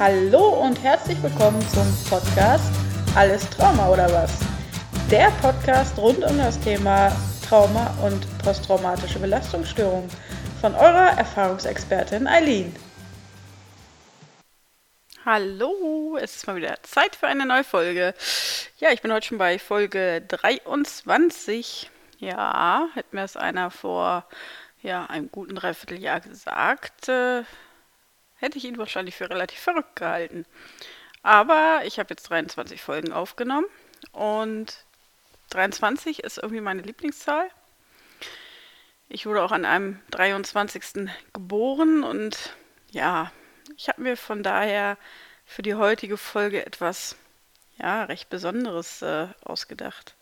Hallo und herzlich willkommen zum Podcast Alles Trauma oder was? Der Podcast rund um das Thema Trauma und posttraumatische Belastungsstörung von eurer Erfahrungsexpertin Eileen. Hallo, es ist mal wieder Zeit für eine neue Folge. Ja, ich bin heute schon bei Folge 23. Ja, hätte mir das einer vor ja, einem guten Dreivierteljahr gesagt, äh, hätte ich ihn wahrscheinlich für relativ verrückt gehalten. Aber ich habe jetzt 23 Folgen aufgenommen und 23 ist irgendwie meine Lieblingszahl. Ich wurde auch an einem 23. geboren und ja, ich habe mir von daher für die heutige Folge etwas ja, recht Besonderes äh, ausgedacht.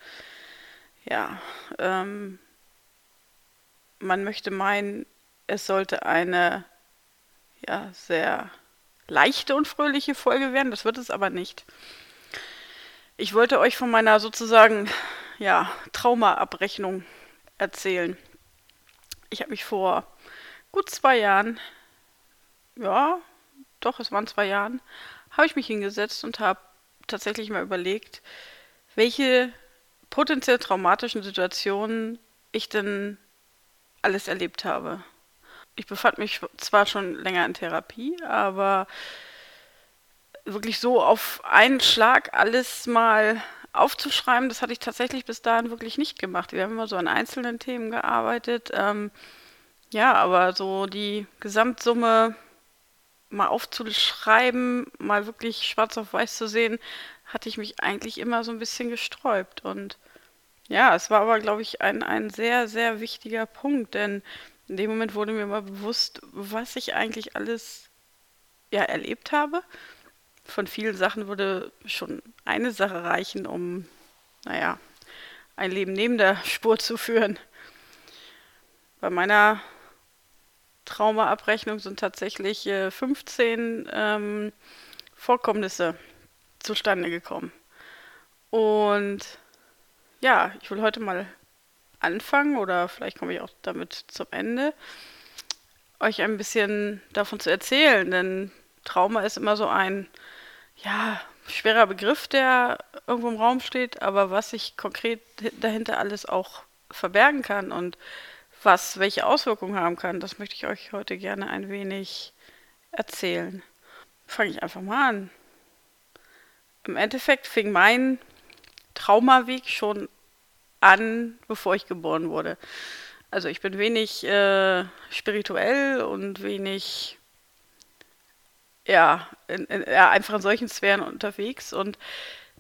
Ja, ähm, man möchte meinen, es sollte eine ja, sehr leichte und fröhliche Folge werden. Das wird es aber nicht. Ich wollte euch von meiner sozusagen ja, Traumaabrechnung erzählen. Ich habe mich vor gut zwei Jahren, ja, doch, es waren zwei Jahren, habe ich mich hingesetzt und habe tatsächlich mal überlegt, welche potenziell traumatischen Situationen ich denn alles erlebt habe ich befand mich zwar schon länger in Therapie, aber wirklich so auf einen Schlag alles mal aufzuschreiben, das hatte ich tatsächlich bis dahin wirklich nicht gemacht. Wir haben immer so an einzelnen Themen gearbeitet. Ähm, ja, aber so die Gesamtsumme mal aufzuschreiben, mal wirklich schwarz auf weiß zu sehen, hatte ich mich eigentlich immer so ein bisschen gesträubt. Und ja, es war aber, glaube ich, ein, ein sehr, sehr wichtiger Punkt, denn in dem Moment wurde mir mal bewusst, was ich eigentlich alles ja, erlebt habe. Von vielen Sachen würde schon eine Sache reichen, um, naja, ein Leben neben der Spur zu führen. Bei meiner Traumaabrechnung sind tatsächlich äh, 15 ähm, Vorkommnisse zustande gekommen. Und ja, ich will heute mal anfangen oder vielleicht komme ich auch damit zum Ende, euch ein bisschen davon zu erzählen, denn Trauma ist immer so ein, ja, schwerer Begriff, der irgendwo im Raum steht, aber was sich konkret dahinter alles auch verbergen kann und was welche Auswirkungen haben kann, das möchte ich euch heute gerne ein wenig erzählen. Fange ich einfach mal an. Im Endeffekt fing mein Traumaweg schon an, bevor ich geboren wurde. Also ich bin wenig äh, spirituell und wenig, ja, in, in, ja, einfach in solchen Sphären unterwegs. Und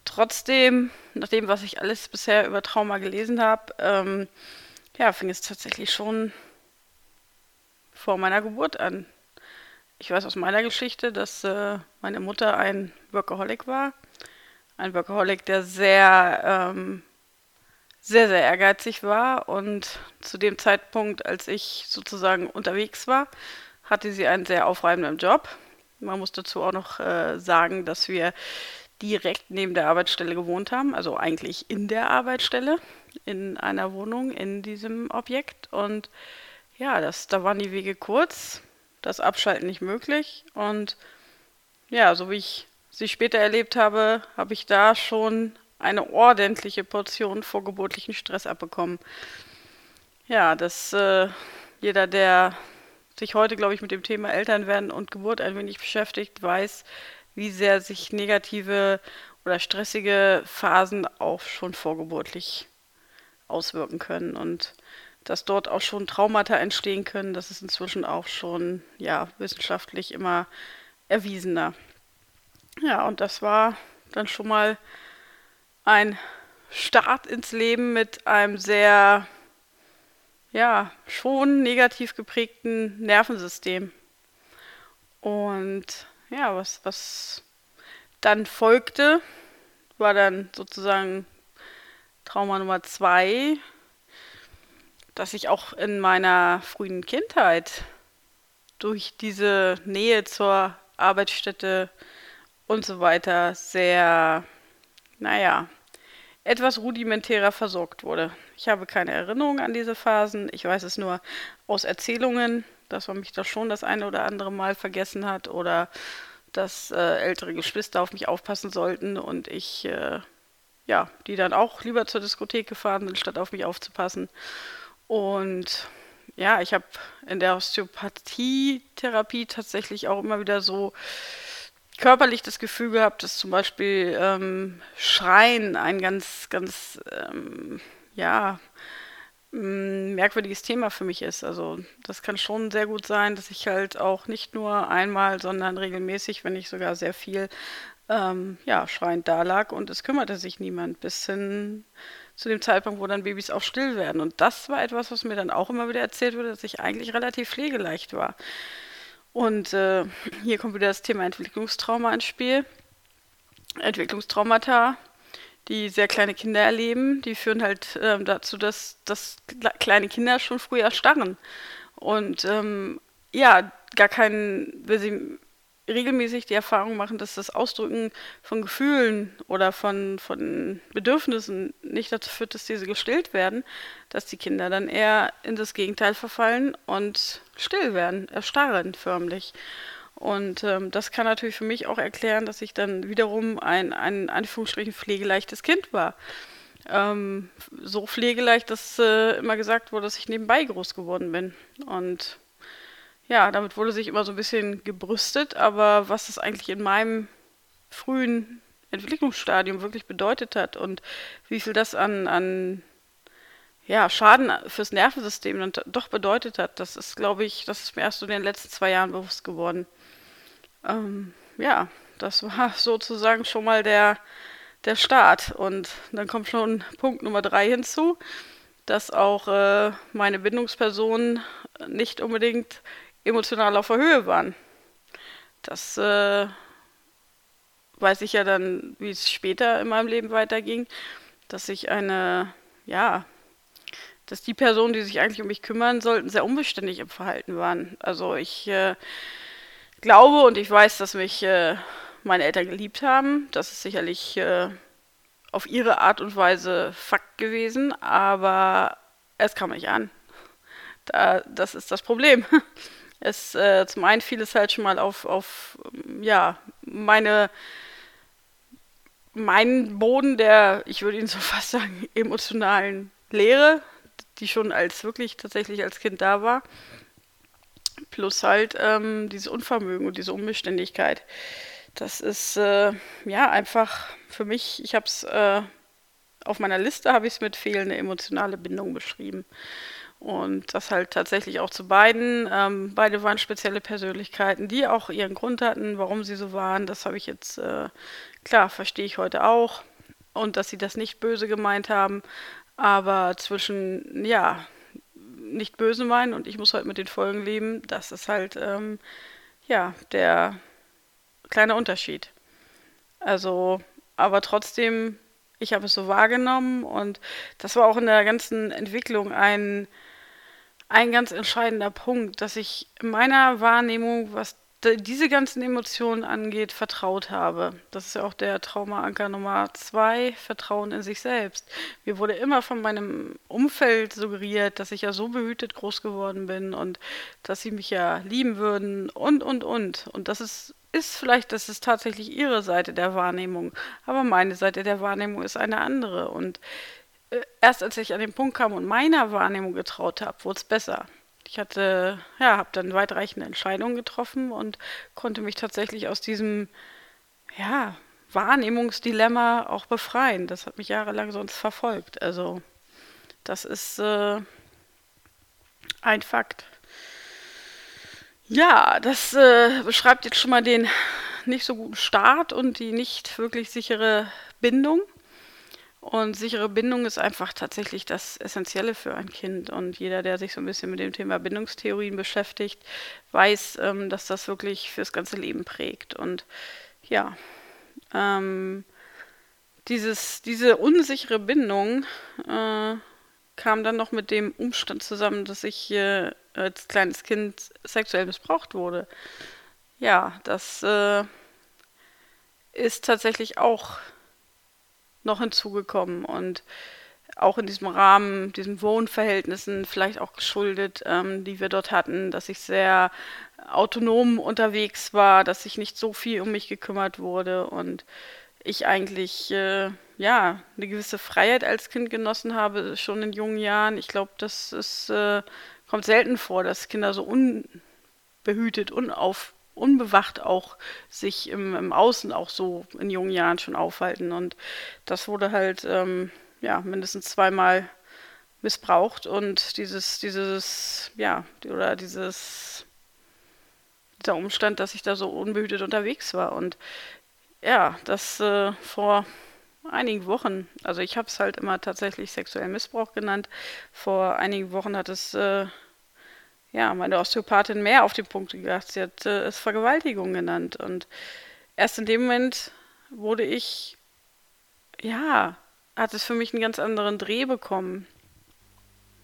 trotzdem, nach dem, was ich alles bisher über Trauma gelesen habe, ähm, ja, fing es tatsächlich schon vor meiner Geburt an. Ich weiß aus meiner Geschichte, dass äh, meine Mutter ein Workaholic war. Ein Workaholic, der sehr ähm, sehr, sehr ehrgeizig war und zu dem Zeitpunkt, als ich sozusagen unterwegs war, hatte sie einen sehr aufreibenden Job. Man muss dazu auch noch äh, sagen, dass wir direkt neben der Arbeitsstelle gewohnt haben, also eigentlich in der Arbeitsstelle, in einer Wohnung in diesem Objekt. Und ja, das, da waren die Wege kurz, das Abschalten nicht möglich. Und ja, so wie ich sie später erlebt habe, habe ich da schon eine ordentliche Portion vorgeburtlichen Stress abbekommen. Ja, dass äh, jeder, der sich heute, glaube ich, mit dem Thema Elternwerden und Geburt ein wenig beschäftigt, weiß, wie sehr sich negative oder stressige Phasen auch schon vorgeburtlich auswirken können und dass dort auch schon Traumata entstehen können, das ist inzwischen auch schon ja wissenschaftlich immer erwiesener. Ja, und das war dann schon mal ein Start ins Leben mit einem sehr, ja, schon negativ geprägten Nervensystem. Und ja, was, was dann folgte, war dann sozusagen Trauma Nummer zwei, dass ich auch in meiner frühen Kindheit durch diese Nähe zur Arbeitsstätte und so weiter sehr, naja, etwas rudimentärer versorgt wurde. Ich habe keine Erinnerung an diese Phasen. Ich weiß es nur aus Erzählungen, dass man mich da schon das eine oder andere Mal vergessen hat oder dass äh, ältere Geschwister auf mich aufpassen sollten und ich, äh, ja, die dann auch lieber zur Diskothek gefahren sind, statt auf mich aufzupassen. Und ja, ich habe in der Osteopathietherapie tatsächlich auch immer wieder so körperlich das Gefühl gehabt, dass zum Beispiel ähm, Schreien ein ganz, ganz, ähm, ja, ein merkwürdiges Thema für mich ist. Also das kann schon sehr gut sein, dass ich halt auch nicht nur einmal, sondern regelmäßig, wenn nicht sogar sehr viel, ähm, ja, schreiend da lag und es kümmerte sich niemand bis hin zu dem Zeitpunkt, wo dann Babys auch still werden. Und das war etwas, was mir dann auch immer wieder erzählt wurde, dass ich eigentlich relativ pflegeleicht war. Und äh, hier kommt wieder das Thema Entwicklungstrauma ins Spiel. Entwicklungstraumata, die sehr kleine Kinder erleben, die führen halt ähm, dazu, dass, dass kleine Kinder schon früh erstarren. Und ähm, ja, gar keinen, will sie regelmäßig die Erfahrung machen, dass das Ausdrücken von Gefühlen oder von, von Bedürfnissen nicht dazu führt, dass diese gestillt werden, dass die Kinder dann eher in das Gegenteil verfallen und still werden, erstarren förmlich. Und ähm, das kann natürlich für mich auch erklären, dass ich dann wiederum ein, ein Anführungsstrichen pflegeleichtes Kind war. Ähm, so pflegeleicht, dass äh, immer gesagt wurde, dass ich nebenbei groß geworden bin. Und ja, damit wurde sich immer so ein bisschen gebrüstet, aber was das eigentlich in meinem frühen Entwicklungsstadium wirklich bedeutet hat und wie viel das an, an ja, Schaden fürs Nervensystem dann doch bedeutet hat, das ist, glaube ich, das ist mir erst so in den letzten zwei Jahren bewusst geworden. Ähm, ja, das war sozusagen schon mal der, der Start. Und dann kommt schon Punkt Nummer drei hinzu, dass auch äh, meine Bindungspersonen nicht unbedingt emotional auf der Höhe waren. Das äh, weiß ich ja dann, wie es später in meinem Leben weiterging, dass ich eine, ja, dass die Personen, die sich eigentlich um mich kümmern sollten, sehr unbeständig im Verhalten waren. Also ich äh, glaube und ich weiß, dass mich äh, meine Eltern geliebt haben. Das ist sicherlich äh, auf ihre Art und Weise Fakt gewesen, aber es kam nicht an. Da, das ist das Problem. Es äh, zum einen fiel es halt schon mal auf, auf ja, meine meinen Boden der, ich würde ihn so fast sagen, emotionalen Leere, die schon als wirklich tatsächlich als Kind da war. Plus halt ähm, dieses Unvermögen und diese Unbeständigkeit. Das ist äh, ja einfach für mich, ich habe es äh, auf meiner Liste, habe ich es mit fehlende emotionale Bindung beschrieben. Und das halt tatsächlich auch zu beiden. Ähm, beide waren spezielle Persönlichkeiten, die auch ihren Grund hatten, warum sie so waren. Das habe ich jetzt, äh, klar, verstehe ich heute auch. Und dass sie das nicht böse gemeint haben. Aber zwischen, ja, nicht böse meinen und ich muss halt mit den Folgen leben, das ist halt, ähm, ja, der kleine Unterschied. Also, aber trotzdem, ich habe es so wahrgenommen und das war auch in der ganzen Entwicklung ein, ein ganz entscheidender Punkt, dass ich in meiner Wahrnehmung, was diese ganzen Emotionen angeht, vertraut habe. Das ist ja auch der Traumaanker Nummer zwei, Vertrauen in sich selbst. Mir wurde immer von meinem Umfeld suggeriert, dass ich ja so behütet groß geworden bin und dass sie mich ja lieben würden und, und, und. Und das ist, ist vielleicht, das ist tatsächlich ihre Seite der Wahrnehmung. Aber meine Seite der Wahrnehmung ist eine andere. Und erst als ich an den Punkt kam und meiner Wahrnehmung getraut habe, wurde es besser. Ich hatte, ja, habe dann weitreichende Entscheidungen getroffen und konnte mich tatsächlich aus diesem, ja, Wahrnehmungsdilemma auch befreien. Das hat mich jahrelang sonst verfolgt. Also, das ist äh, ein Fakt. Ja, das äh, beschreibt jetzt schon mal den nicht so guten Start und die nicht wirklich sichere Bindung. Und sichere Bindung ist einfach tatsächlich das Essentielle für ein Kind. Und jeder, der sich so ein bisschen mit dem Thema Bindungstheorien beschäftigt, weiß, ähm, dass das wirklich fürs ganze Leben prägt. Und ja, ähm, dieses, diese unsichere Bindung äh, kam dann noch mit dem Umstand zusammen, dass ich äh, als kleines Kind sexuell missbraucht wurde. Ja, das äh, ist tatsächlich auch noch hinzugekommen. Und auch in diesem Rahmen, diesen Wohnverhältnissen vielleicht auch geschuldet, ähm, die wir dort hatten, dass ich sehr autonom unterwegs war, dass sich nicht so viel um mich gekümmert wurde und ich eigentlich äh, ja eine gewisse Freiheit als Kind genossen habe, schon in jungen Jahren. Ich glaube, das ist, äh, kommt selten vor, dass Kinder so unbehütet, unauf, unbewacht auch sich im, im Außen auch so in jungen Jahren schon aufhalten. Und das wurde halt ähm, ja mindestens zweimal missbraucht und dieses, dieses, ja, oder dieses, dieser Umstand, dass ich da so unbehütet unterwegs war. Und ja, das äh, vor einigen Wochen, also ich habe es halt immer tatsächlich sexuellen Missbrauch genannt. Vor einigen Wochen hat es äh, ja meine Osteopathin mehr auf den Punkt gebracht. Sie hat äh, es Vergewaltigung genannt. Und erst in dem Moment wurde ich, ja, hat es für mich einen ganz anderen Dreh bekommen.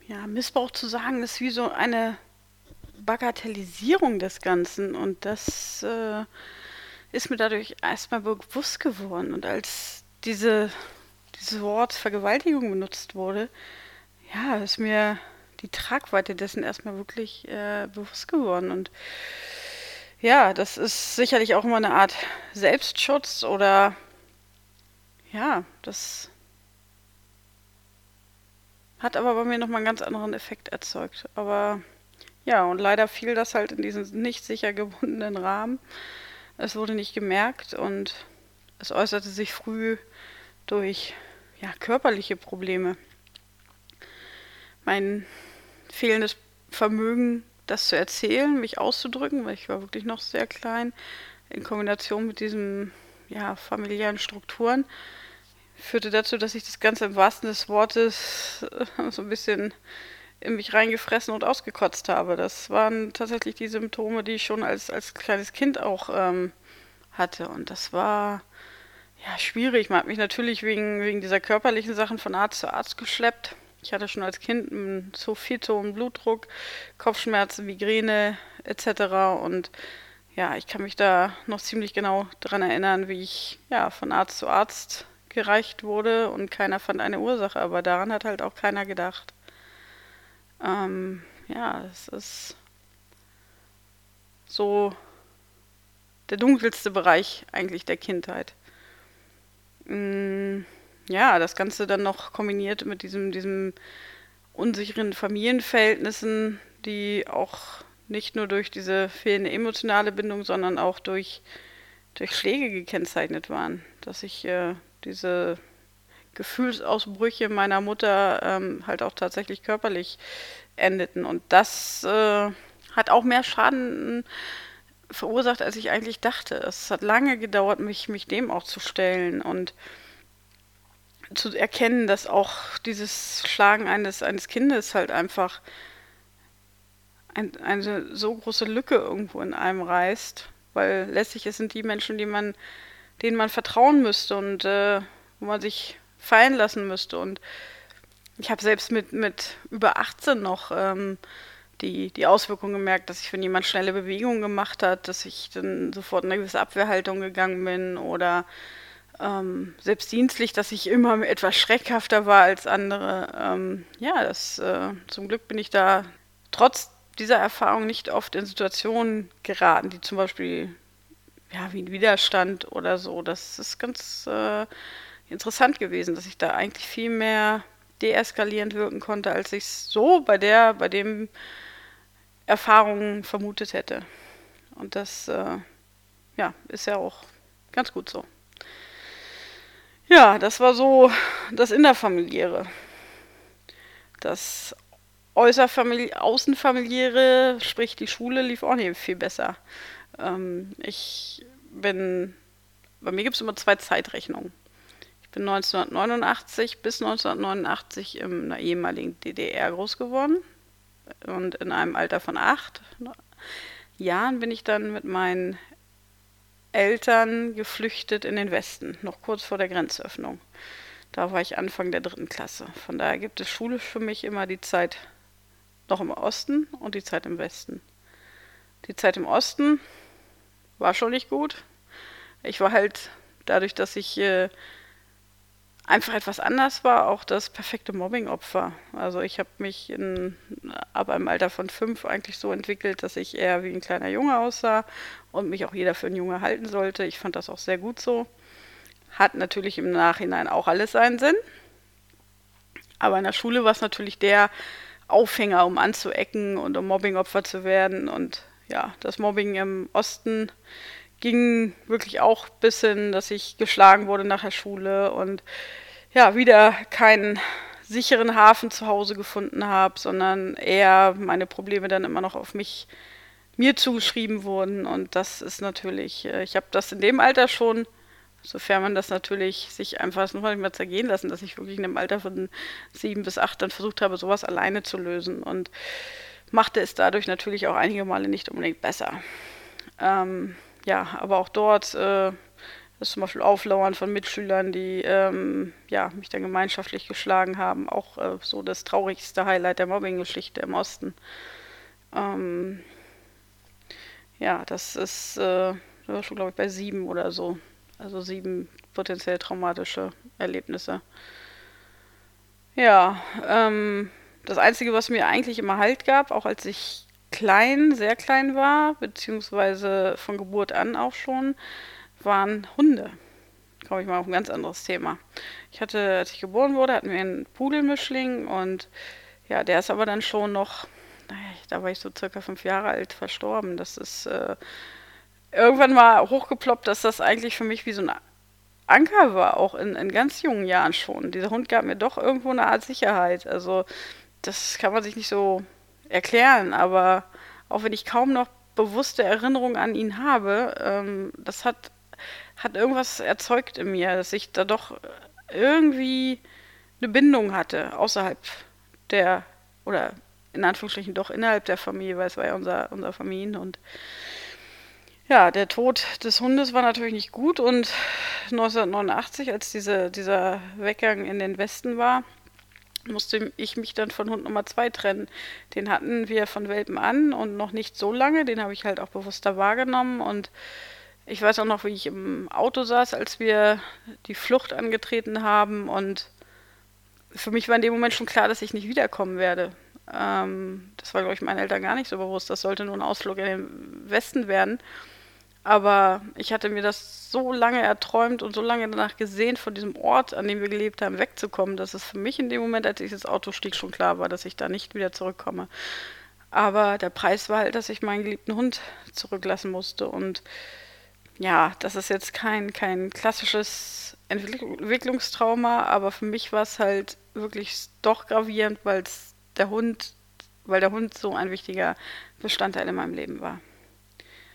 Ja, Missbrauch zu sagen, ist wie so eine Bagatellisierung des Ganzen. Und das äh, ist mir dadurch erstmal bewusst geworden. Und als diese, dieses Wort Vergewaltigung benutzt wurde, ja, ist mir die Tragweite dessen erstmal wirklich äh, bewusst geworden. Und ja, das ist sicherlich auch immer eine Art Selbstschutz oder ja, das hat aber bei mir nochmal einen ganz anderen Effekt erzeugt. Aber ja, und leider fiel das halt in diesen nicht sicher gebundenen Rahmen. Es wurde nicht gemerkt und es äußerte sich früh durch ja, körperliche Probleme. Mein fehlendes Vermögen, das zu erzählen, mich auszudrücken, weil ich war wirklich noch sehr klein, in Kombination mit diesen ja, familiären Strukturen, führte dazu, dass ich das Ganze im wahrsten des Wortes äh, so ein bisschen in mich reingefressen und ausgekotzt habe. Das waren tatsächlich die Symptome, die ich schon als, als kleines Kind auch ähm, hatte. Und das war ja schwierig. Man hat mich natürlich wegen, wegen dieser körperlichen Sachen von Arzt zu Arzt geschleppt. Ich hatte schon als Kind einen viel hohen Blutdruck, Kopfschmerzen, Migräne etc. Und ja, ich kann mich da noch ziemlich genau daran erinnern, wie ich ja von Arzt zu Arzt gereicht wurde und keiner fand eine Ursache, aber daran hat halt auch keiner gedacht. Ähm, ja, es ist so der dunkelste Bereich eigentlich der Kindheit. Mm, ja, das Ganze dann noch kombiniert mit diesem, diesem unsicheren Familienverhältnissen, die auch nicht nur durch diese fehlende emotionale Bindung, sondern auch durch, durch Schläge gekennzeichnet waren. Dass ich äh, diese Gefühlsausbrüche meiner Mutter ähm, halt auch tatsächlich körperlich endeten. Und das äh, hat auch mehr Schaden verursacht, als ich eigentlich dachte. Es hat lange gedauert, mich, mich dem auch zu stellen und zu erkennen, dass auch dieses Schlagen eines, eines Kindes halt einfach ein, eine so große Lücke irgendwo in einem reißt, weil letztlich es sind die Menschen, die man, denen man vertrauen müsste und äh, wo man sich fallen lassen müsste. Und ich habe selbst mit, mit über 18 noch ähm, die, die Auswirkungen gemerkt, dass ich, wenn jemand schnelle Bewegungen gemacht hat, dass ich dann sofort in eine gewisse Abwehrhaltung gegangen bin oder ähm, selbst dienstlich, dass ich immer etwas schreckhafter war als andere. Ähm, ja, das äh, zum Glück bin ich da trotz dieser Erfahrung nicht oft in Situationen geraten, die zum Beispiel ja, wie ein Widerstand oder so. Das ist ganz äh, interessant gewesen, dass ich da eigentlich viel mehr deeskalierend wirken konnte, als ich es so bei der, bei dem Erfahrungen vermutet hätte. Und das äh, ja, ist ja auch ganz gut so. Ja, das war so das Innerfamiliäre. Das Äußerfamili Außenfamiliäre, sprich die Schule, lief auch nicht viel besser. Ähm, ich bin, bei mir gibt es immer zwei Zeitrechnungen. Ich bin 1989 bis 1989 in einer ehemaligen DDR groß geworden. Und in einem Alter von acht Jahren bin ich dann mit meinen Eltern geflüchtet in den Westen, noch kurz vor der Grenzöffnung. Da war ich Anfang der dritten Klasse. Von daher gibt es schulisch für mich immer die Zeit noch im Osten und die Zeit im Westen. Die Zeit im Osten war schon nicht gut. Ich war halt dadurch, dass ich äh, einfach etwas anders war, auch das perfekte Mobbing-Opfer. Also ich habe mich in, ab einem Alter von fünf eigentlich so entwickelt, dass ich eher wie ein kleiner Junge aussah und mich auch jeder für einen Junge halten sollte. Ich fand das auch sehr gut so. Hat natürlich im Nachhinein auch alles seinen Sinn. Aber in der Schule war es natürlich der Aufhänger, um anzuecken und um Mobbing-Opfer zu werden. Und ja, das Mobbing im Osten ging wirklich auch bis hin, dass ich geschlagen wurde nach der Schule und ja, wieder keinen sicheren Hafen zu Hause gefunden habe, sondern eher meine Probleme dann immer noch auf mich mir zugeschrieben wurden und das ist natürlich, äh, ich habe das in dem Alter schon, sofern man das natürlich sich einfach nur nicht mehr zergehen lassen, dass ich wirklich in dem Alter von sieben bis acht dann versucht habe, sowas alleine zu lösen und machte es dadurch natürlich auch einige Male nicht unbedingt besser. Ähm, ja, aber auch dort äh, ist zum Beispiel Auflauern von Mitschülern, die ähm, ja, mich dann gemeinschaftlich geschlagen haben, auch äh, so das traurigste Highlight der Mobbing-Geschichte im Osten. Ähm, ja, das ist äh, schon, glaube ich, bei sieben oder so. Also sieben potenziell traumatische Erlebnisse. Ja, ähm, das Einzige, was mir eigentlich immer Halt gab, auch als ich klein, sehr klein war, beziehungsweise von Geburt an auch schon, waren Hunde. Komme ich mal auf ein ganz anderes Thema. Ich hatte, als ich geboren wurde, hatten wir einen Pudelmischling und ja, der ist aber dann schon noch, da war ich so circa fünf Jahre alt, verstorben. Das ist äh, irgendwann mal hochgeploppt, dass das eigentlich für mich wie so ein Anker war, auch in, in ganz jungen Jahren schon. Dieser Hund gab mir doch irgendwo eine Art Sicherheit. Also das kann man sich nicht so erklären, aber auch wenn ich kaum noch bewusste Erinnerungen an ihn habe, ähm, das hat, hat irgendwas erzeugt in mir, dass ich da doch irgendwie eine Bindung hatte, außerhalb der, oder in Anführungsstrichen doch innerhalb der Familie, weil es war ja unser, unser Familienhund. Ja, der Tod des Hundes war natürlich nicht gut und 1989, als diese, dieser Weggang in den Westen war, musste ich mich dann von Hund Nummer 2 trennen. Den hatten wir von Welpen an und noch nicht so lange. Den habe ich halt auch bewusster wahrgenommen. Und ich weiß auch noch, wie ich im Auto saß, als wir die Flucht angetreten haben. Und für mich war in dem Moment schon klar, dass ich nicht wiederkommen werde. Ähm, das war, glaube ich, meinen Eltern gar nicht so bewusst. Das sollte nur ein Ausflug in den Westen werden. Aber ich hatte mir das so lange erträumt und so lange danach gesehen, von diesem Ort, an dem wir gelebt haben, wegzukommen, dass es für mich in dem Moment, als ich ins Auto stieg, schon klar war, dass ich da nicht wieder zurückkomme. Aber der Preis war halt, dass ich meinen geliebten Hund zurücklassen musste. Und ja, das ist jetzt kein, kein klassisches Entwicklungstrauma, aber für mich war es halt wirklich doch gravierend, weil der Hund, weil der Hund so ein wichtiger Bestandteil in meinem Leben war.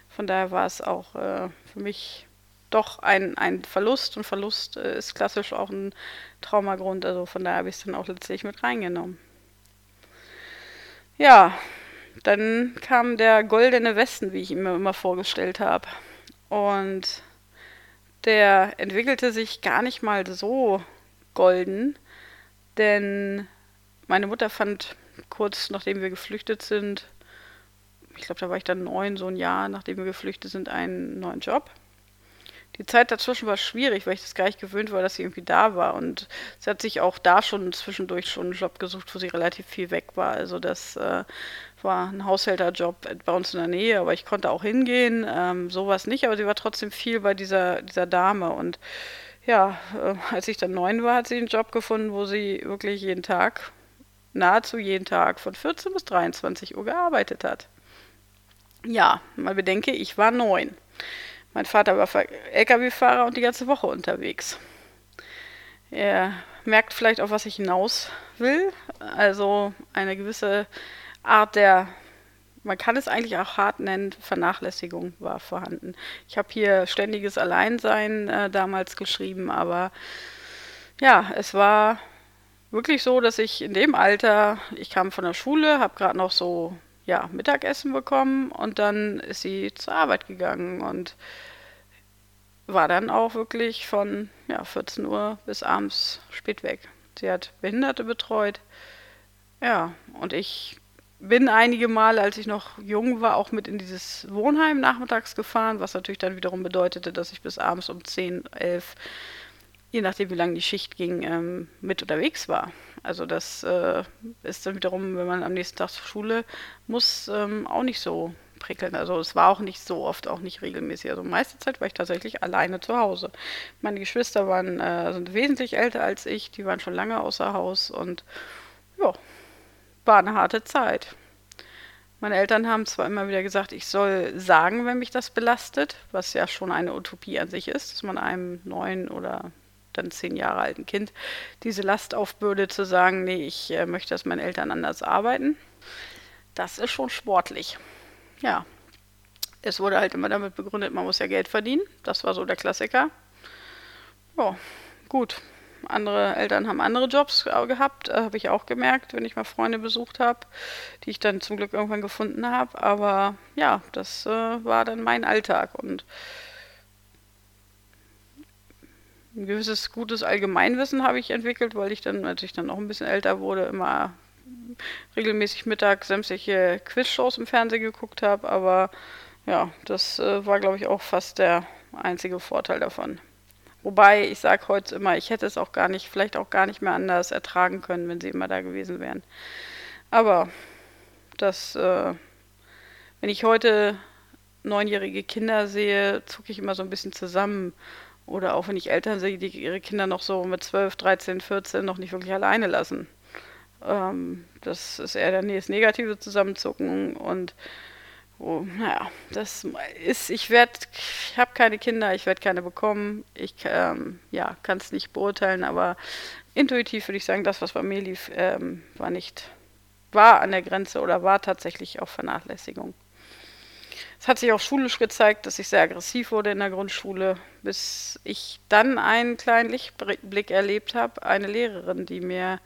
Von daher war es auch äh, für mich doch ein, ein Verlust und Verlust äh, ist klassisch auch ein Traumagrund. Also von daher habe ich es dann auch letztlich mit reingenommen. Ja, dann kam der goldene Westen, wie ich ihn mir immer vorgestellt habe. Und der entwickelte sich gar nicht mal so golden, denn meine Mutter fand kurz nachdem wir geflüchtet sind, ich glaube, da war ich dann neun, so ein Jahr, nachdem wir geflüchtet sind, einen neuen Job. Die Zeit dazwischen war schwierig, weil ich das gar nicht gewöhnt war, dass sie irgendwie da war. Und sie hat sich auch da schon zwischendurch schon einen Job gesucht, wo sie relativ viel weg war. Also das äh, war ein Haushälterjob bei uns in der Nähe, aber ich konnte auch hingehen. Ähm, sowas nicht, aber sie war trotzdem viel bei dieser, dieser Dame. Und ja, äh, als ich dann neun war, hat sie einen Job gefunden, wo sie wirklich jeden Tag, nahezu jeden Tag von 14 bis 23 Uhr gearbeitet hat. Ja, mal bedenke, ich war neun. Mein Vater war LKW-Fahrer und die ganze Woche unterwegs. Er merkt vielleicht, auf was ich hinaus will. Also eine gewisse Art der, man kann es eigentlich auch hart nennen, Vernachlässigung war vorhanden. Ich habe hier ständiges Alleinsein äh, damals geschrieben, aber ja, es war wirklich so, dass ich in dem Alter, ich kam von der Schule, habe gerade noch so ja, Mittagessen bekommen und dann ist sie zur Arbeit gegangen und war dann auch wirklich von ja, 14 Uhr bis abends spät weg. Sie hat Behinderte betreut. Ja, und ich bin einige Male, als ich noch jung war, auch mit in dieses Wohnheim nachmittags gefahren, was natürlich dann wiederum bedeutete, dass ich bis abends um 10, 11 je nachdem, wie lange die Schicht ging, ähm, mit unterwegs war. Also das äh, ist dann wiederum, wenn man am nächsten Tag zur Schule muss, ähm, auch nicht so prickelnd. Also es war auch nicht so oft, auch nicht regelmäßig. Also meiste Zeit war ich tatsächlich alleine zu Hause. Meine Geschwister waren, äh, sind wesentlich älter als ich, die waren schon lange außer Haus und ja, war eine harte Zeit. Meine Eltern haben zwar immer wieder gesagt, ich soll sagen, wenn mich das belastet, was ja schon eine Utopie an sich ist, dass man einem neun oder dann zehn Jahre alten Kind diese Last aufbürdet, zu sagen, nee, ich äh, möchte, dass meine Eltern anders arbeiten. Das ist schon sportlich. Ja. Es wurde halt immer damit begründet, man muss ja Geld verdienen. Das war so der Klassiker. Ja, gut. Andere Eltern haben andere Jobs gehabt, äh, habe ich auch gemerkt, wenn ich mal Freunde besucht habe, die ich dann zum Glück irgendwann gefunden habe. Aber ja, das äh, war dann mein Alltag und ein gewisses gutes Allgemeinwissen habe ich entwickelt, weil ich dann, als ich dann noch ein bisschen älter wurde, immer regelmäßig Mittag sämtliche Quizshows im Fernsehen geguckt habe. Aber ja, das äh, war, glaube ich, auch fast der einzige Vorteil davon. Wobei ich sage heute immer, ich hätte es auch gar nicht, vielleicht auch gar nicht mehr anders ertragen können, wenn sie immer da gewesen wären. Aber das, äh, wenn ich heute neunjährige Kinder sehe, zucke ich immer so ein bisschen zusammen oder auch wenn ich Eltern sehe, die ihre Kinder noch so mit 12, 13, 14 noch nicht wirklich alleine lassen. Ähm, das ist eher das negative Zusammenzucken und oh, naja, das ist, ich werde, ich habe keine Kinder, ich werde keine bekommen. Ich ähm, ja, kann es nicht beurteilen, aber intuitiv würde ich sagen, das, was bei mir lief, ähm, war nicht, war an der Grenze oder war tatsächlich auch Vernachlässigung. Es hat sich auch schulisch gezeigt, dass ich sehr aggressiv wurde in der Grundschule, bis ich dann einen kleinen Lichtblick erlebt habe. Eine Lehrerin, die mir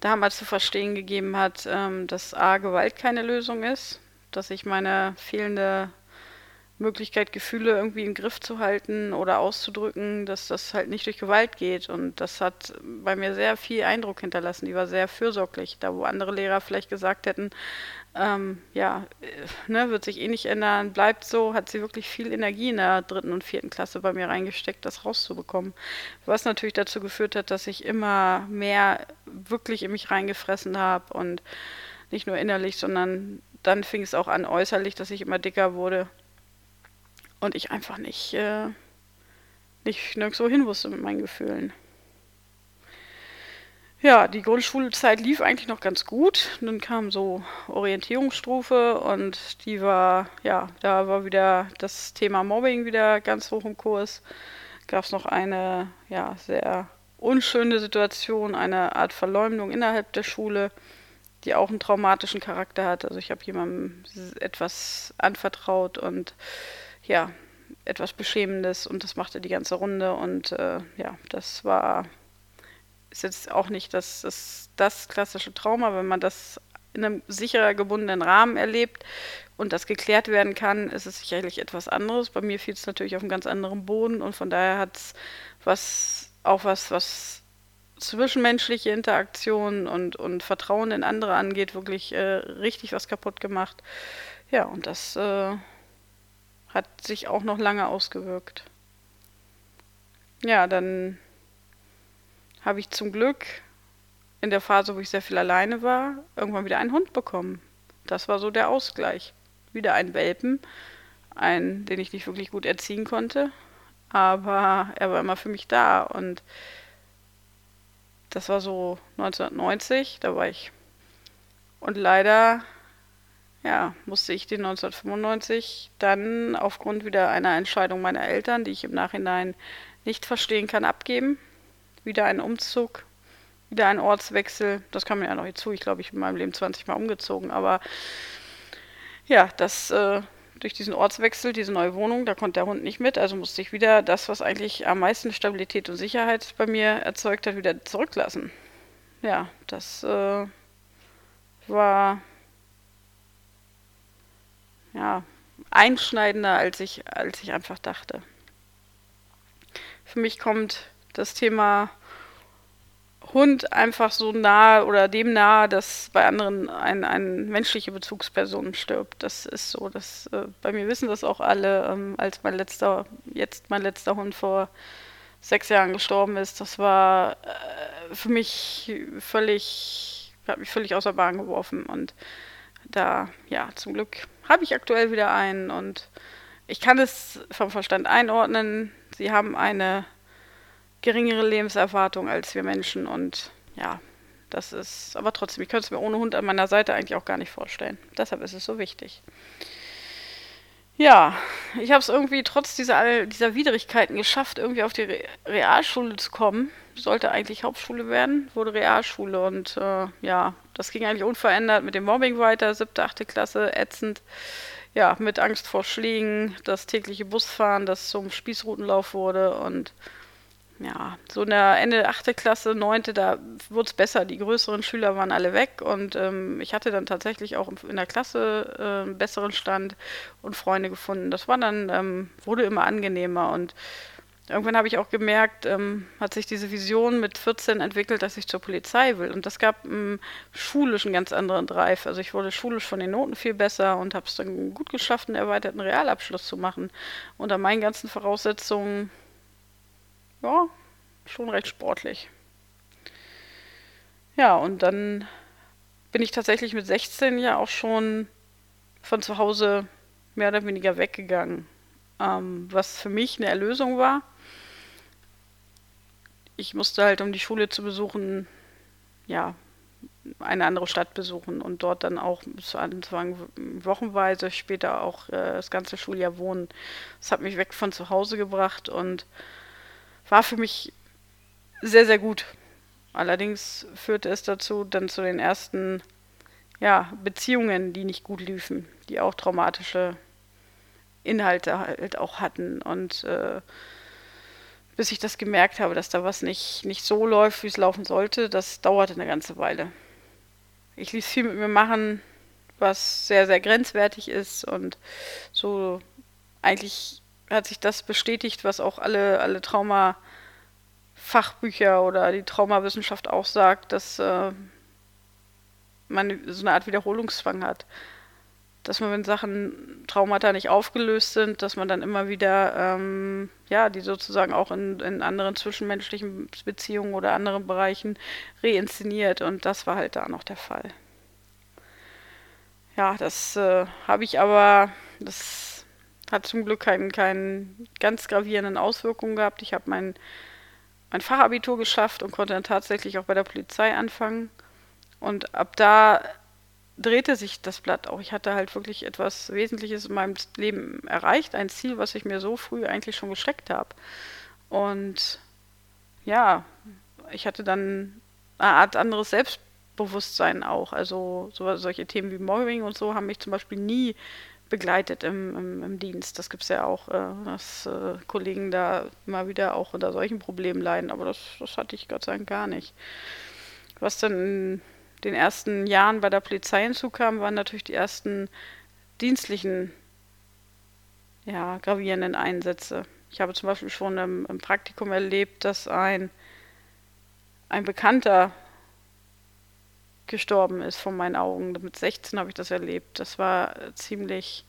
damals zu verstehen gegeben hat, ähm, dass A, Gewalt keine Lösung ist, dass ich meine fehlende Möglichkeit, Gefühle irgendwie im Griff zu halten oder auszudrücken, dass das halt nicht durch Gewalt geht. Und das hat bei mir sehr viel Eindruck hinterlassen. Die war sehr fürsorglich. Da, wo andere Lehrer vielleicht gesagt hätten, ähm, ja, äh, ne, wird sich eh nicht ändern, bleibt so, hat sie wirklich viel Energie in der dritten und vierten Klasse bei mir reingesteckt, das rauszubekommen. Was natürlich dazu geführt hat, dass ich immer mehr wirklich in mich reingefressen habe und nicht nur innerlich, sondern dann fing es auch an äußerlich, dass ich immer dicker wurde und ich einfach nicht, äh, nicht nirgendwo hin wusste mit meinen Gefühlen. Ja, die Grundschulzeit lief eigentlich noch ganz gut. Dann kam so Orientierungsstufe und die war, ja, da war wieder das Thema Mobbing wieder ganz hoch im Kurs. Gab es noch eine, ja, sehr unschöne Situation, eine Art Verleumdung innerhalb der Schule, die auch einen traumatischen Charakter hat. Also ich habe jemandem etwas anvertraut und ja, etwas Beschämendes und das machte die ganze Runde und äh, ja, das war ist jetzt auch nicht das, das, das klassische Trauma, wenn man das in einem sicherer gebundenen Rahmen erlebt und das geklärt werden kann, ist es sicherlich etwas anderes. Bei mir fiel es natürlich auf einem ganz anderen Boden und von daher hat es was auch was, was zwischenmenschliche Interaktion und, und Vertrauen in andere angeht, wirklich äh, richtig was kaputt gemacht. Ja, und das äh, hat sich auch noch lange ausgewirkt. Ja, dann habe ich zum Glück in der Phase, wo ich sehr viel alleine war, irgendwann wieder einen Hund bekommen. Das war so der Ausgleich. Wieder ein Welpen, einen, den ich nicht wirklich gut erziehen konnte, aber er war immer für mich da und das war so 1990, da war ich. Und leider, ja, musste ich den 1995 dann aufgrund wieder einer Entscheidung meiner Eltern, die ich im Nachhinein nicht verstehen kann, abgeben wieder ein Umzug, wieder ein Ortswechsel. Das kam mir ja noch hinzu. Ich glaube, ich bin in meinem Leben 20 Mal umgezogen. Aber ja, das äh, durch diesen Ortswechsel, diese neue Wohnung, da konnte der Hund nicht mit. Also musste ich wieder das, was eigentlich am meisten Stabilität und Sicherheit bei mir erzeugt hat, wieder zurücklassen. Ja, das äh, war ja einschneidender, als ich, als ich einfach dachte. Für mich kommt das Thema Hund einfach so nah oder dem nahe, dass bei anderen ein, eine menschliche Bezugsperson stirbt. Das ist so. Das, äh, bei mir wissen das auch alle, ähm, als mein letzter, jetzt mein letzter Hund vor sechs Jahren gestorben ist, das war äh, für mich völlig, hat mich völlig außer Bahn geworfen. Und da, ja, zum Glück habe ich aktuell wieder einen und ich kann es vom Verstand einordnen. Sie haben eine geringere Lebenserwartung als wir Menschen und ja, das ist, aber trotzdem, ich könnte es mir ohne Hund an meiner Seite eigentlich auch gar nicht vorstellen. Deshalb ist es so wichtig. Ja, ich habe es irgendwie trotz dieser, dieser Widrigkeiten geschafft, irgendwie auf die Re Realschule zu kommen. Sollte eigentlich Hauptschule werden, wurde Realschule und äh, ja, das ging eigentlich unverändert mit dem Mobbing weiter, siebte, achte Klasse, ätzend. Ja, mit Angst vor Schlägen, das tägliche Busfahren, das zum Spießrutenlauf wurde und ja, so in der Ende 8. Klasse, 9. da wurde es besser. Die größeren Schüler waren alle weg und ähm, ich hatte dann tatsächlich auch in der Klasse äh, einen besseren Stand und Freunde gefunden. Das war dann, ähm, wurde immer angenehmer und irgendwann habe ich auch gemerkt, ähm, hat sich diese Vision mit 14 entwickelt, dass ich zur Polizei will. Und das gab im schulischen ganz anderen Drive. Also ich wurde schulisch von den Noten viel besser und habe es dann gut geschafft, einen erweiterten Realabschluss zu machen. Unter meinen ganzen Voraussetzungen ja, schon recht sportlich. Ja, und dann bin ich tatsächlich mit 16 ja auch schon von zu Hause mehr oder weniger weggegangen. Ähm, was für mich eine Erlösung war. Ich musste halt, um die Schule zu besuchen, ja, eine andere Stadt besuchen und dort dann auch zu Anfang wochenweise, später auch äh, das ganze Schuljahr wohnen. Das hat mich weg von zu Hause gebracht und war für mich sehr, sehr gut. Allerdings führte es dazu dann zu den ersten ja, Beziehungen, die nicht gut liefen, die auch traumatische Inhalte halt auch hatten. Und äh, bis ich das gemerkt habe, dass da was nicht, nicht so läuft, wie es laufen sollte, das dauerte eine ganze Weile. Ich ließ viel mit mir machen, was sehr, sehr grenzwertig ist und so eigentlich hat sich das bestätigt, was auch alle, alle Trauma-Fachbücher oder die Traumawissenschaft auch sagt, dass äh, man so eine Art Wiederholungszwang hat. Dass man, wenn Sachen, Traumata nicht aufgelöst sind, dass man dann immer wieder, ähm, ja, die sozusagen auch in, in anderen zwischenmenschlichen Beziehungen oder anderen Bereichen reinszeniert. Und das war halt da noch der Fall. Ja, das äh, habe ich aber, das hat zum Glück keinen, keinen ganz gravierenden Auswirkungen gehabt. Ich habe mein, mein Fachabitur geschafft und konnte dann tatsächlich auch bei der Polizei anfangen. Und ab da drehte sich das Blatt auch. Ich hatte halt wirklich etwas Wesentliches in meinem Leben erreicht, ein Ziel, was ich mir so früh eigentlich schon gesteckt habe. Und ja, ich hatte dann eine Art anderes Selbstbewusstsein auch. Also so, solche Themen wie Mobbing und so haben mich zum Beispiel nie begleitet im, im, im Dienst. Das gibt es ja auch, äh, dass äh, Kollegen da immer wieder auch unter solchen Problemen leiden, aber das, das hatte ich Gott sei Dank gar nicht. Was dann den ersten Jahren bei der Polizei hinzukam, waren natürlich die ersten dienstlichen, ja, gravierenden Einsätze. Ich habe zum Beispiel schon im, im Praktikum erlebt, dass ein, ein Bekannter gestorben ist vor meinen Augen. Mit 16 habe ich das erlebt. Das war ziemlich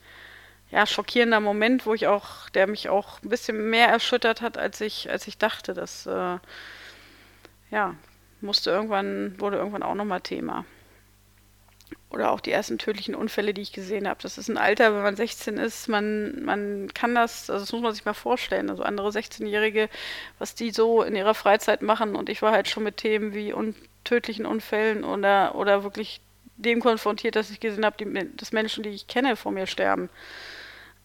ja, schockierender Moment, wo ich auch, der mich auch ein bisschen mehr erschüttert hat, als ich, als ich dachte. Das äh, ja, musste irgendwann, wurde irgendwann auch nochmal Thema. Oder auch die ersten tödlichen Unfälle, die ich gesehen habe. Das ist ein Alter, wenn man 16 ist, man, man kann das, also das muss man sich mal vorstellen. Also andere 16-Jährige, was die so in ihrer Freizeit machen. Und ich war halt schon mit Themen wie un tödlichen Unfällen oder, oder wirklich dem konfrontiert, dass ich gesehen habe, dass Menschen, die ich kenne, vor mir sterben.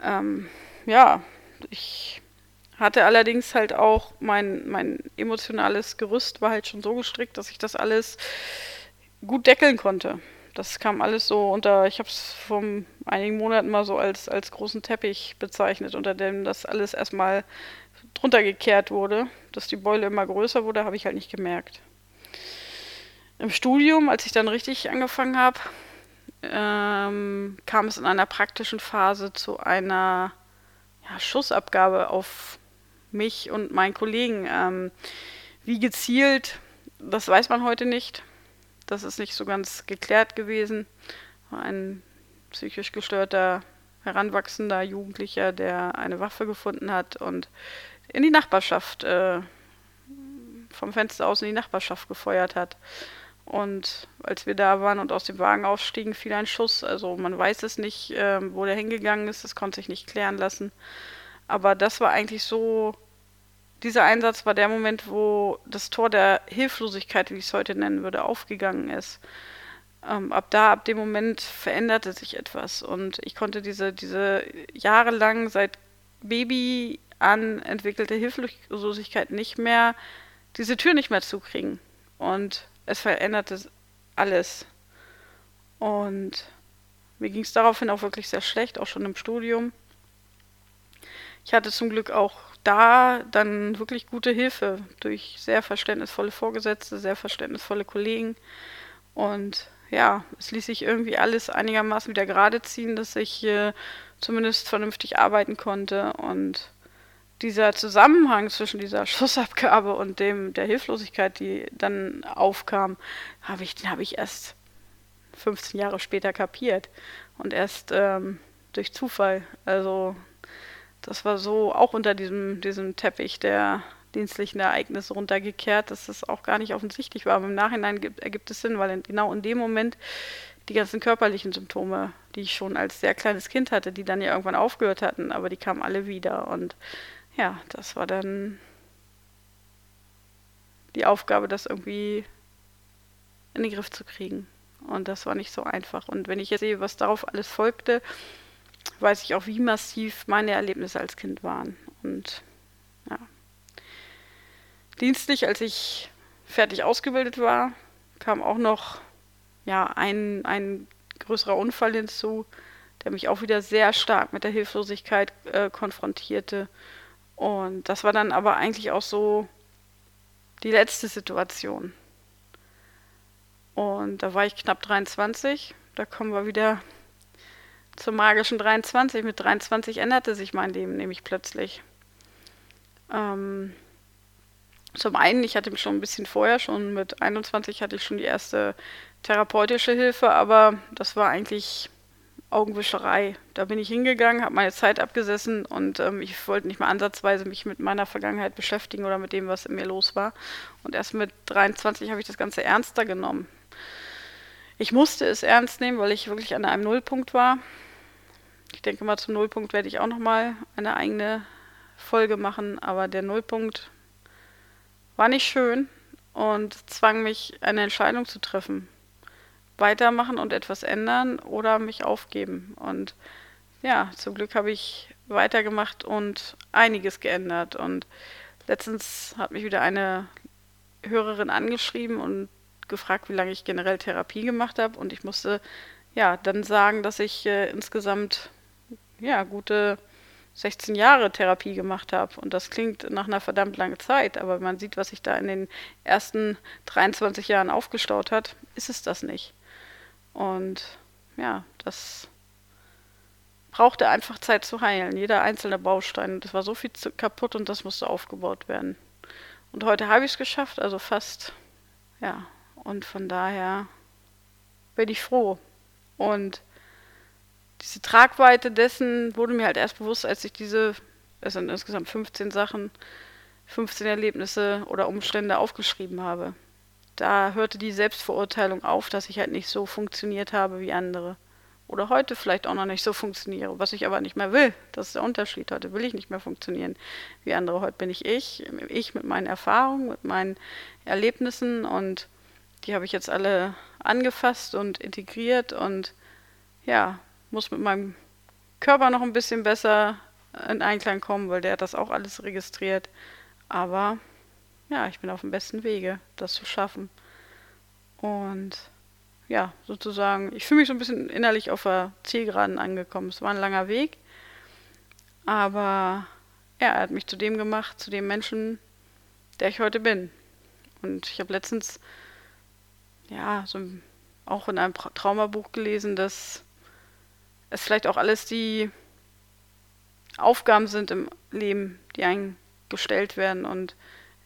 Ähm, ja, ich hatte allerdings halt auch mein, mein emotionales Gerüst war halt schon so gestrickt, dass ich das alles gut deckeln konnte. Das kam alles so unter, ich habe es vor einigen Monaten mal so als, als großen Teppich bezeichnet, unter dem das alles erstmal drunter gekehrt wurde. Dass die Beule immer größer wurde, habe ich halt nicht gemerkt. Im Studium, als ich dann richtig angefangen habe, ähm, kam es in einer praktischen Phase zu einer ja, Schussabgabe auf mich und meinen Kollegen. Ähm, wie gezielt, das weiß man heute nicht. Das ist nicht so ganz geklärt gewesen. Ein psychisch gestörter, heranwachsender Jugendlicher, der eine Waffe gefunden hat und in die Nachbarschaft äh, vom Fenster aus in die Nachbarschaft gefeuert hat. Und als wir da waren und aus dem Wagen ausstiegen, fiel ein Schuss. Also man weiß es nicht, äh, wo der hingegangen ist. Das konnte sich nicht klären lassen. Aber das war eigentlich so, dieser Einsatz war der Moment, wo das Tor der Hilflosigkeit, wie ich es heute nennen würde, aufgegangen ist. Ähm, ab da, ab dem Moment veränderte sich etwas. Und ich konnte diese, diese jahrelang seit Baby an entwickelte Hilflosigkeit nicht mehr, diese Tür nicht mehr zukriegen. Und es veränderte alles. Und mir ging es daraufhin auch wirklich sehr schlecht, auch schon im Studium. Ich hatte zum Glück auch da dann wirklich gute Hilfe durch sehr verständnisvolle Vorgesetzte, sehr verständnisvolle Kollegen. Und ja, es ließ sich irgendwie alles einigermaßen wieder gerade ziehen, dass ich äh, zumindest vernünftig arbeiten konnte. Und dieser Zusammenhang zwischen dieser Schussabgabe und dem der Hilflosigkeit, die dann aufkam, habe ich, den habe ich erst 15 Jahre später kapiert und erst ähm, durch Zufall. Also das war so auch unter diesem, diesem Teppich der dienstlichen Ereignisse runtergekehrt, dass das auch gar nicht offensichtlich war. Aber im Nachhinein gibt, ergibt es Sinn, weil in, genau in dem Moment die ganzen körperlichen Symptome, die ich schon als sehr kleines Kind hatte, die dann ja irgendwann aufgehört hatten, aber die kamen alle wieder. Und ja, das war dann die Aufgabe, das irgendwie in den Griff zu kriegen. Und das war nicht so einfach. Und wenn ich jetzt sehe, was darauf alles folgte, weiß ich auch, wie massiv meine Erlebnisse als Kind waren. Und ja. Dienstlich, als ich fertig ausgebildet war, kam auch noch ja, ein, ein größerer Unfall hinzu, der mich auch wieder sehr stark mit der Hilflosigkeit äh, konfrontierte. Und das war dann aber eigentlich auch so die letzte Situation. Und da war ich knapp 23. Da kommen wir wieder zum magischen 23. Mit 23 änderte sich mein Leben nämlich plötzlich. Ähm, zum einen, ich hatte schon ein bisschen vorher, schon mit 21 hatte ich schon die erste therapeutische Hilfe, aber das war eigentlich Augenwischerei. Da bin ich hingegangen, habe meine Zeit abgesessen und ähm, ich wollte nicht mal ansatzweise mich mit meiner Vergangenheit beschäftigen oder mit dem, was in mir los war. Und erst mit 23 habe ich das Ganze ernster genommen. Ich musste es ernst nehmen, weil ich wirklich an einem Nullpunkt war. Ich denke mal, zum Nullpunkt werde ich auch nochmal eine eigene Folge machen, aber der Nullpunkt war nicht schön und zwang mich, eine Entscheidung zu treffen. Weitermachen und etwas ändern oder mich aufgeben. Und ja, zum Glück habe ich weitergemacht und einiges geändert. Und letztens hat mich wieder eine Hörerin angeschrieben und gefragt, wie lange ich generell Therapie gemacht habe und ich musste ja dann sagen, dass ich äh, insgesamt ja gute 16 Jahre Therapie gemacht habe und das klingt nach einer verdammt langen Zeit, aber man sieht, was sich da in den ersten 23 Jahren aufgestaut hat, ist es das nicht. Und ja, das brauchte einfach Zeit zu heilen, jeder einzelne Baustein. Das war so viel kaputt und das musste aufgebaut werden. Und heute habe ich es geschafft, also fast, ja, und von daher bin ich froh. Und diese Tragweite dessen wurde mir halt erst bewusst, als ich diese, es sind insgesamt 15 Sachen, 15 Erlebnisse oder Umstände aufgeschrieben habe. Da hörte die Selbstverurteilung auf, dass ich halt nicht so funktioniert habe wie andere. Oder heute vielleicht auch noch nicht so funktioniere, was ich aber nicht mehr will. Das ist der Unterschied. Heute will ich nicht mehr funktionieren wie andere. Heute bin ich ich, ich mit meinen Erfahrungen, mit meinen Erlebnissen und die habe ich jetzt alle angefasst und integriert und ja, muss mit meinem Körper noch ein bisschen besser in Einklang kommen, weil der hat das auch alles registriert. Aber ja, ich bin auf dem besten Wege, das zu schaffen. Und ja, sozusagen, ich fühle mich so ein bisschen innerlich auf der Zielgeraden angekommen. Es war ein langer Weg, aber ja, er hat mich zu dem gemacht, zu dem Menschen, der ich heute bin. Und ich habe letztens ja, so auch in einem Traumabuch gelesen, dass es vielleicht auch alles die Aufgaben sind im Leben, die einem gestellt werden. Und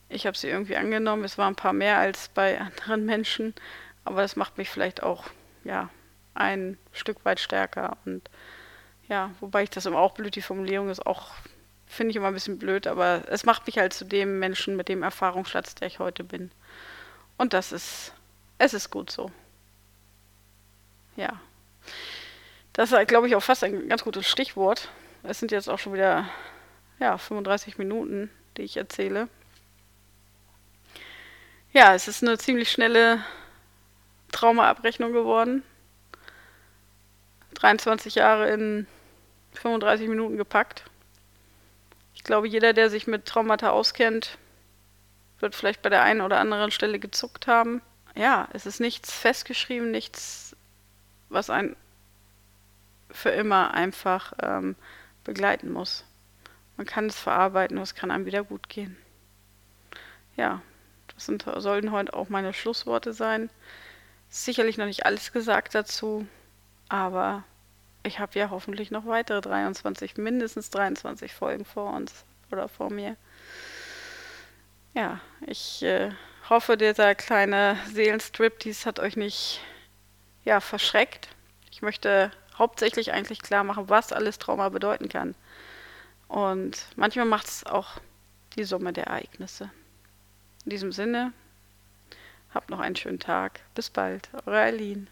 ich habe sie irgendwie angenommen. Es waren ein paar mehr als bei anderen Menschen, aber das macht mich vielleicht auch, ja, ein Stück weit stärker. Und ja, wobei ich das immer auch blöd, die Formulierung ist auch finde ich immer ein bisschen blöd, aber es macht mich halt zu dem Menschen mit dem Erfahrungsschatz, der ich heute bin. Und das ist, es ist gut so. Ja. Das ist, glaube ich, auch fast ein ganz gutes Stichwort. Es sind jetzt auch schon wieder, ja, 35 Minuten, die ich erzähle. Ja, es ist eine ziemlich schnelle Traumaabrechnung geworden. 23 Jahre in 35 Minuten gepackt. Ich glaube, jeder, der sich mit Traumata auskennt, wird vielleicht bei der einen oder anderen Stelle gezuckt haben. Ja, es ist nichts festgeschrieben, nichts, was ein für immer einfach ähm, begleiten muss. Man kann es verarbeiten, es kann einem wieder gut gehen. Ja, das sind, sollten heute auch meine Schlussworte sein. Sicherlich noch nicht alles gesagt dazu, aber ich habe ja hoffentlich noch weitere 23, mindestens 23 Folgen vor uns oder vor mir. Ja, ich äh, hoffe, dieser kleine Seelenstrip, dies hat euch nicht ja, verschreckt. Ich möchte hauptsächlich eigentlich klar machen, was alles Trauma bedeuten kann. Und manchmal macht es auch die Summe der Ereignisse. In diesem Sinne, habt noch einen schönen Tag. Bis bald, eure Eileen.